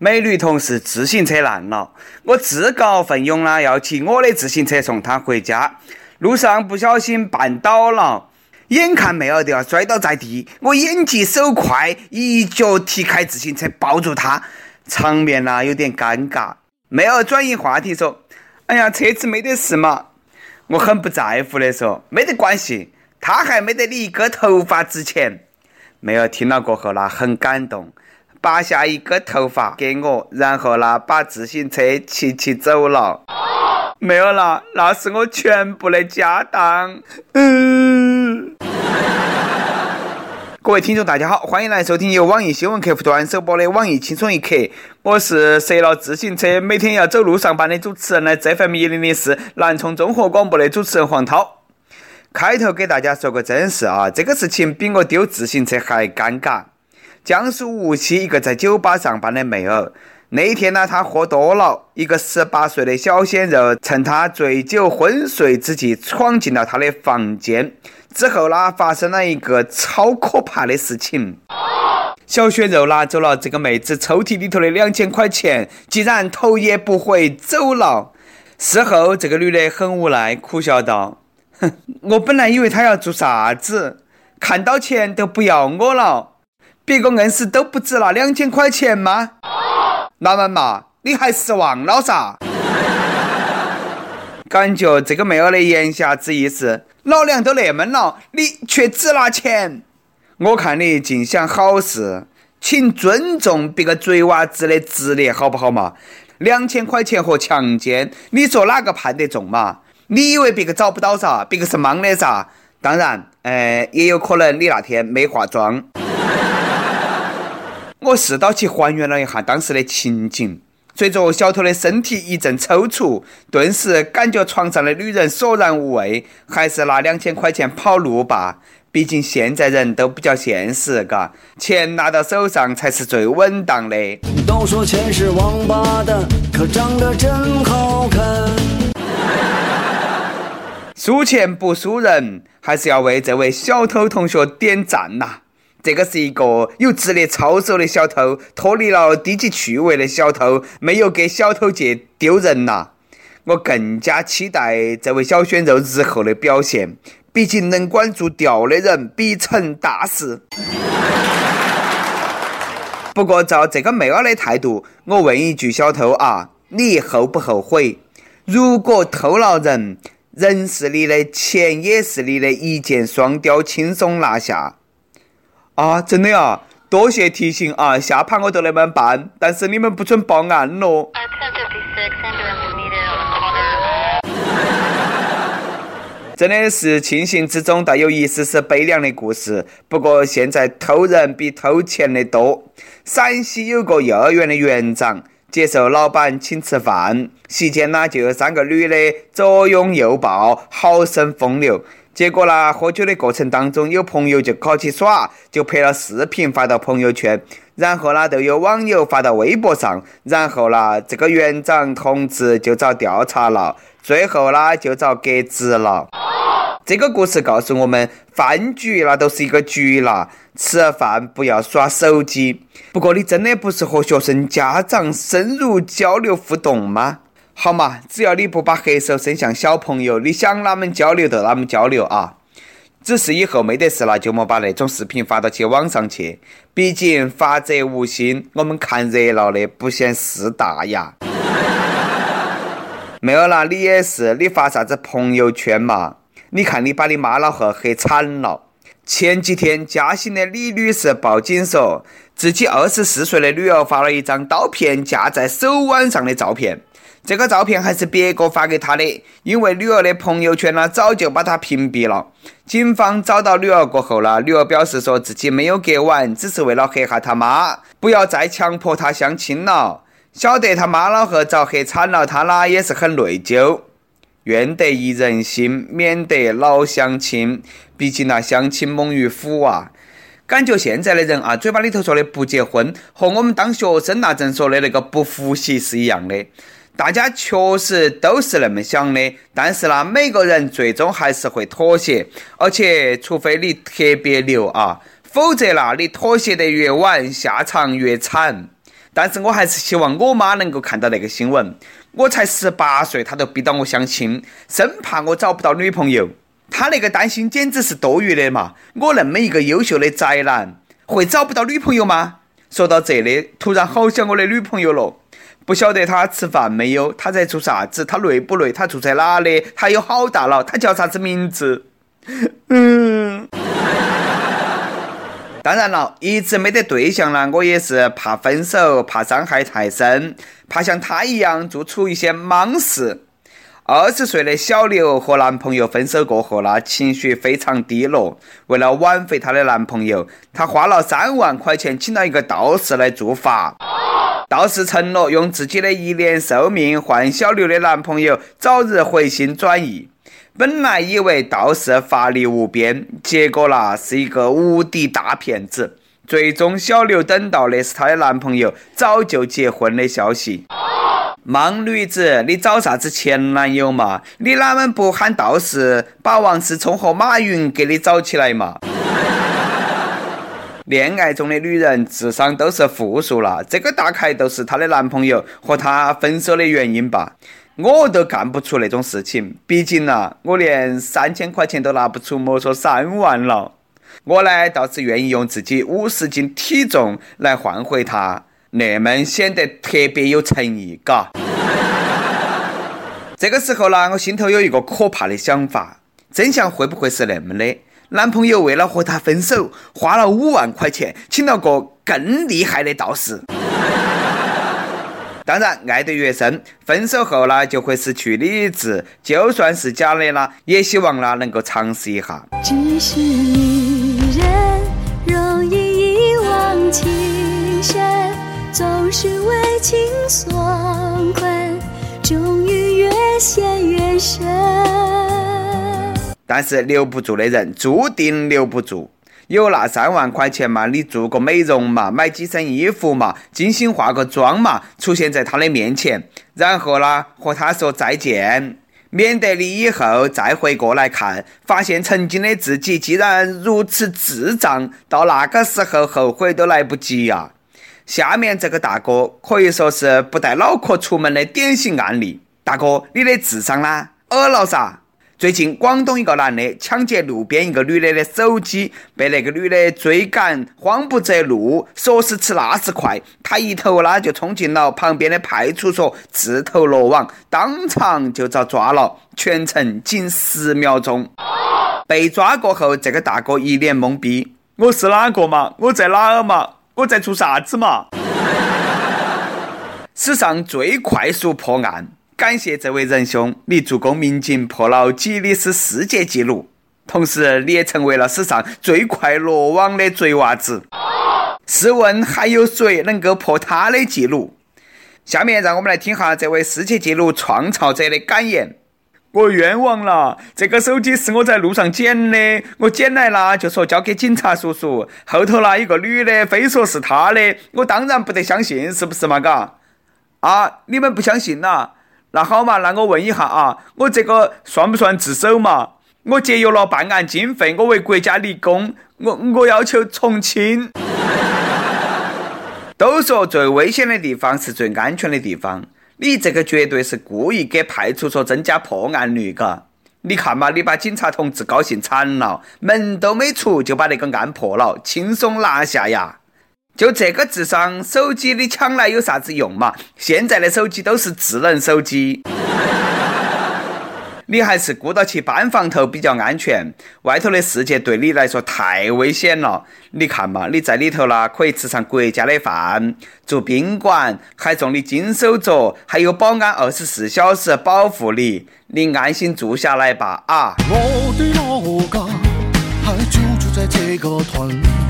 美女同事自行车烂了，我自告奋勇啦，要骑我的自行车送她回家。路上不小心绊倒了，眼看妹儿都要摔倒在地，我眼疾手快，一脚踢开自行车，抱住她，场面呢有点尴尬。妹儿转移话题说：“哎呀，车子没得事嘛。”我很不在乎的说：“没得关系，他还没得你一根头发值钱。”妹儿听了过后呢，很感动。拔下一个头发给我，然后呢，把自行车骑骑走了。没有了，那是我全部的家当。嗯。各位听众，大家好，欢迎来收听由网易新闻客户端首播的《网易轻松一刻》。我是折了自行车，每天要走路上班的主持人呢。这份迷离的是南充综合广播的主持人黄涛。开头给大家说个真事啊，这个事情比我丢自行车还尴尬。江苏无锡一个在酒吧上班的妹儿，那一天呢，她喝多了，一个十八岁的小鲜肉趁她醉酒昏睡之际闯进了她的房间，之后呢，发生了一个超可怕的事情。小鲜肉拿走了这个妹子抽屉里头的两千块钱，竟然头也不回走了。事后，这个女的很无奈，苦笑道：“哼，我本来以为他要做啥子，看到钱都不要我了。”别个硬是都不值那两千块钱吗？老板嘛，你还失望了噻？感觉这个妹儿的言下之意是，老娘都那么了，你却只拿钱。我看你尽想好事，请尊重别个贼娃子的职业，好不好嘛？两千块钱和强奸，你说哪个判得重嘛？你以为别个找不到啥？别个是莽的啥？当然，呃，也有可能你那天没化妆。我试到去还原了一下当时的情景，随着小偷的身体一阵抽搐，顿时感觉床上的女人索然无味，还是拿两千块钱跑路吧。毕竟现在人都比较现实，嘎，钱拿到手上才是最稳当的。都说钱是王八蛋，可长得真好看。输钱不输人，还是要为这位小偷同学点赞呐！这个是一个有职业操守的小偷，脱离了低级趣味的小偷，没有给小偷界丢人呐。我更加期待这位小鲜肉日后的表现，毕竟能管住钓的人必成大事。不过照这个妹儿的态度，我问一句，小偷啊，你后不后悔？如果偷了人，人是你的，钱也是你的，一箭双雕，轻松拿下。啊，真的啊！多谢提醒啊，下盘我都那么办，但是你们不准报案咯。真的是庆幸之中带有一丝丝悲凉的故事。不过现在偷人比偷钱的多。陕西有个幼儿园的园长接受老板请吃饭，席间呢就有三个女的左拥右抱，好生风流。结果呢，喝酒的过程当中，有朋友就搞起耍，就拍了视频发到朋友圈，然后呢，都有网友发到微博上，然后呢，这个园长同志就遭调查了，最后呢，就遭革职了。这个故事告诉我们，饭局那都是一个局啦，吃饭不要耍手机。不过，你真的不是和学生家长深入交流互动吗？好嘛，只要你不把黑手伸向小朋友，你想哪们交流就哪们交流啊！只是以后没得事了，就莫把那种视频发到去网上去。毕竟法则无心，我们看热闹的不嫌事大呀。没有啦，你也是，你发啥子朋友圈嘛？你看你把你妈老汉黑惨了。前几天，嘉兴的李女士报警说，自己二十四岁的女儿发了一张刀片架在手腕上的照片。这个照片还是别个发给他的，因为女儿的朋友圈呢早就把他屏蔽了。警方找到女儿过后呢，女儿表示说自己没有割腕，只是为了吓下他妈，不要再强迫他相亲了。晓得他妈老汉遭吓惨了，他呢也是很内疚。愿得一人心，免得老相亲。毕竟那相亲猛于虎啊！感觉现在的人啊，嘴巴里头说的不结婚，和我们当学生那阵说的那个不复习是一样的。大家确实都是那么想的，但是呢，每个人最终还是会妥协，而且除非你特别牛啊，否则啦，你妥协得越晚，下场越惨。但是我还是希望我妈能够看到那个新闻。我才十八岁，她都逼到我相亲，生怕我找不到女朋友。她那个担心简直是多余的嘛！我那么一个优秀的宅男，会找不到女朋友吗？说到这里，突然好想我的女朋友了。不晓得她吃饭没有？她在做啥子？她累不累？她住在哪里？她有好大了？她叫啥子名字？嗯。当然了，一直没得对象呢，我也是怕分手，怕伤害太深，怕像她一样做出一些莽事。二十岁的小刘和男朋友分手过后呢，情绪非常低落。为了挽回她的男朋友，她花了三万块钱请了一个道士来做法。道士承诺用自己的一年寿命换小刘的男朋友早日回心转意。本来以为道士法力无边，结果呢是一个无敌大骗子。最终，小刘等到的是她的男朋友早就结婚的消息。莽女子，你找啥子前男友嘛？你哪们不喊道士把王思聪和马云给你找起来嘛？恋爱中的女人智商都是负数了，这个大概都是她的男朋友和她分手的原因吧。我都干不出那种事情，毕竟呐，我连三千块钱都拿不出，莫说三万了。我呢，倒是愿意用自己五十斤体重来换回她。那么显得特别有诚意，嘎。这个时候呢，我心头有一个可怕的想法：真相会不会是那么的？男朋友为了和她分手，花了五万块钱请了个更厉害的道士。当然，爱得越深，分手后呢就会失去理智。就算是假的啦，也希望呢能够尝试一下。只是女人容易一往情深。总是为情所困，终于越陷越深。但是留不住的人，注定留不住。有那三万块钱嘛，你做个美容嘛，买几身衣服嘛，精心化个妆嘛，出现在他的面前，然后呢，和他说再见，免得你以后再回过来看，发现曾经的自己竟然如此智障，到那个时候后悔都来不及呀。下面这个大哥可以说是不带脑壳出门的典型案例。大哥，你的智商呢？饿了噻！最近广东一个男的抢劫路边一个女的的手机，被那个女的追赶，慌不择路，说时迟那时快，他一头呢就冲进了旁边的派出所，自投罗网，当场就遭抓了，全程仅十秒钟。被抓过后，这个大哥一脸懵逼：“我是哪个嘛？我在哪儿嘛？”我在做啥子嘛？史上最快速破案，感谢这位仁兄，你助攻民警破了吉尼斯世界纪录，同时你也成为了史上最快落网的贼娃子。试问还有谁能够破他的记录？下面让我们来听下这位世界纪录创造者的感言。我冤枉了，这个手机是我在路上捡的，我捡来了就说交给警察叔叔，后头那一个女的非说是他的，我当然不得相信，是不是嘛？嘎，啊，你们不相信呐？那好嘛，那我问一下啊，我这个算不算自首嘛？我节约了办案经费，我为国家立功，我我要求从轻。都说最危险的地方是最安全的地方。你这个绝对是故意给派出所增加破案率，嘎！你看嘛，你把警察同志高兴惨了，门都没出就把那个案破了，轻松拿下呀！就这个智商，手机你抢来有啥子用嘛？现在的手机都是智能手机。你还是顾到起搬房头比较安全，外头的世界对你来说太危险了。你看嘛，你在里头啦，可以吃上国家的饭，住宾馆，还送你金手镯，还有保安二十四小时保护你，你安心住下来吧啊！我的老家还就住在这个屯。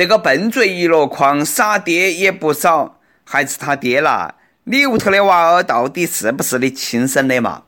这个笨嘴一箩筐，傻爹也不少，还是他爹啦。你屋头的娃儿到底是不是你亲生的嘛？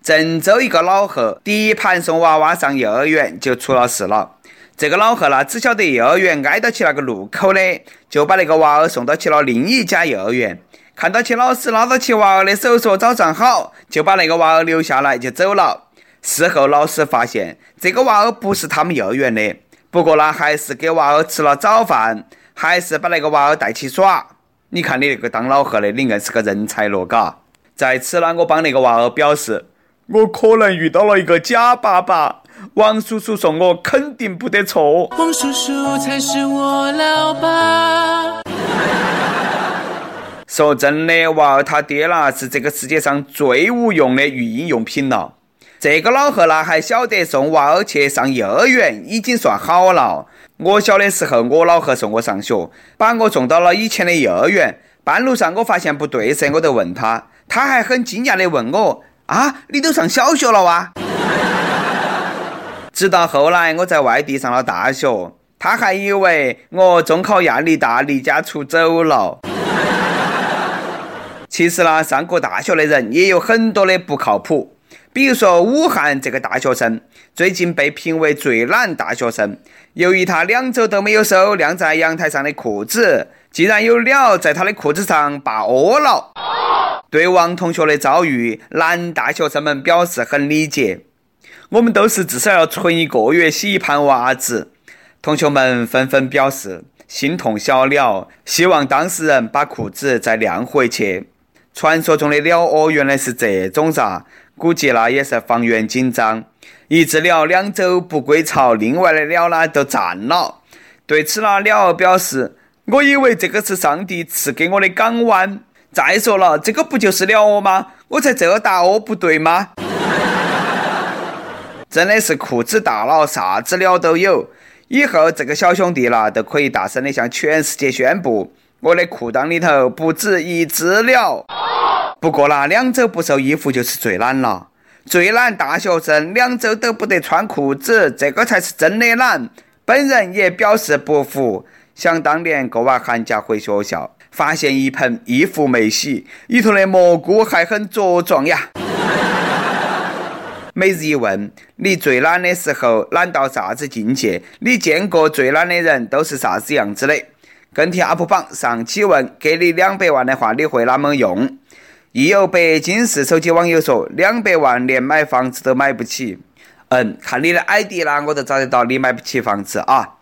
郑州一个老贺第一盘送娃娃上幼儿园就出了事了。这个老贺呢，只晓得幼儿园挨到起那个路口的，就把那个娃儿送到去了另一家幼儿园。看到起老师拉到起娃儿的手说早上好，就把那个娃儿留下来就走了。事后老师发现这个娃儿不是他们幼儿园的，不过呢，还是给娃儿吃了早饭。还是把那个娃儿带起耍。你看你那个当老贺的，你硬是个人才咯，嘎！在此呢，我帮那个娃儿表示，我可能遇到了一个假爸爸。王叔叔说我肯定不得错。王叔叔才是我老爸。说真的，娃儿他爹啦是这个世界上最无用的育婴用品了。这个老贺啦还晓得送娃儿去上幼儿园，已经算好了。我小的时候，我老贺送我上学，把我送到了以前的幼儿园。半路上我发现不对噻，我就问他，他还很惊讶的问我：“啊，你都上小学了哇？”直到后来我在外地上了大学，他还以为我中考压力大，离家出走了。其实呢，上过大学的人也有很多的不靠谱。比如说，武汉这个大学生最近被评为最懒大学生。由于他两周都没有收晾在阳台上的裤子，竟然有鸟在他的裤子上扒窝了。对王同学的遭遇，男大学生们表示很理解。我们都是至少要存一个月洗一盘袜子。同学们纷纷表示心痛小鸟，希望当事人把裤子再晾回去。传说中的鸟窝原来是这种噻。估计那也是房源紧张，一只鸟两周不归巢，另外的鸟呢都占了。对此呢，鸟儿表示：“我以为这个是上帝赐给我的港湾。再说了，这个不就是鸟窝吗？我在这大窝不对吗？”真的是裤子大了，啥子鸟都有。以后这个小兄弟啦，都可以大声的向全世界宣布：我的裤裆里头不止一只鸟。不过啦，两周不收衣服就是最懒了。最懒大学生两周都不得穿裤子，这个才是真的懒。本人也表示不服。想当年过完寒假回学校，发现一盆衣服没洗，里头的蘑菇还很茁壮呀。每日一问：你最懒的时候懒到啥子境界？你见过最懒的人都是啥子样子的？跟帖 UP 榜上期问：给你两百万的话，你会哪么用？亦有北京市手机网友说：“两百万连买房子都买不起。”嗯，看你的 ID 啦，我都找得到你买不起房子啊。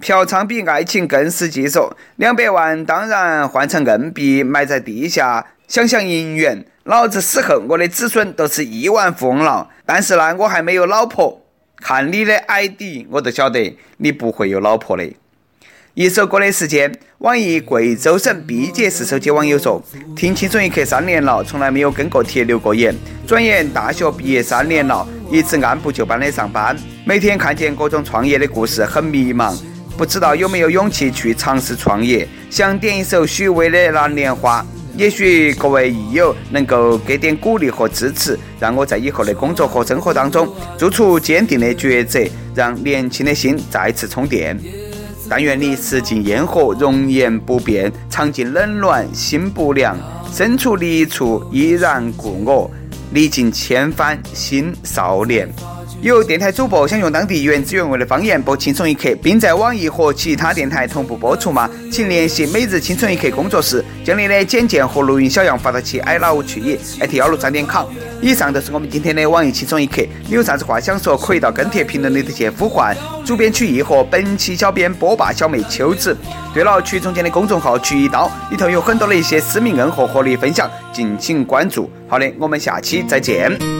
嫖娼比爱情更实际，说两百万当然换成硬币埋在地下，想想银元。老子死后，我的子孙都是亿万富翁了。但是呢，我还没有老婆。看你的 ID，我都晓得你不会有老婆的。一首歌的时间，网易贵州省毕节市手机网友说：“听青春一刻三年了，从来没有跟过帖留过言。转眼大学毕业三年了，一直按部就班的上班，每天看见各种创业的故事，很迷茫，不知道有没有勇气去尝试创业。想点一首许巍的《蓝莲花》，也许各位益友能够给点鼓励和支持，让我在以后的工作和生活当中做出坚定的抉择，让年轻的心再次充电。”但愿你食尽烟火，容颜不变；尝尽冷暖，心不凉。身处离处，依然故我；历尽千帆，心少年。有电台主播想用当地原汁原味的方言播《轻松一刻》，并在网易和其他电台同步播出吗？请联系每日《轻松一刻》工作室，将你的简介和录音小样发到其 i love 曲艺艾特幺六三点 com。以上就是我们今天的网易轻松一刻，你有啥子话想说，可以到跟帖评论里头去呼唤主编曲艺和本期小编波霸小妹秋子。对了，曲总监的公众号曲一刀里头有很多的一些私密硬货和你分享，敬请关注。好的，我们下期再见。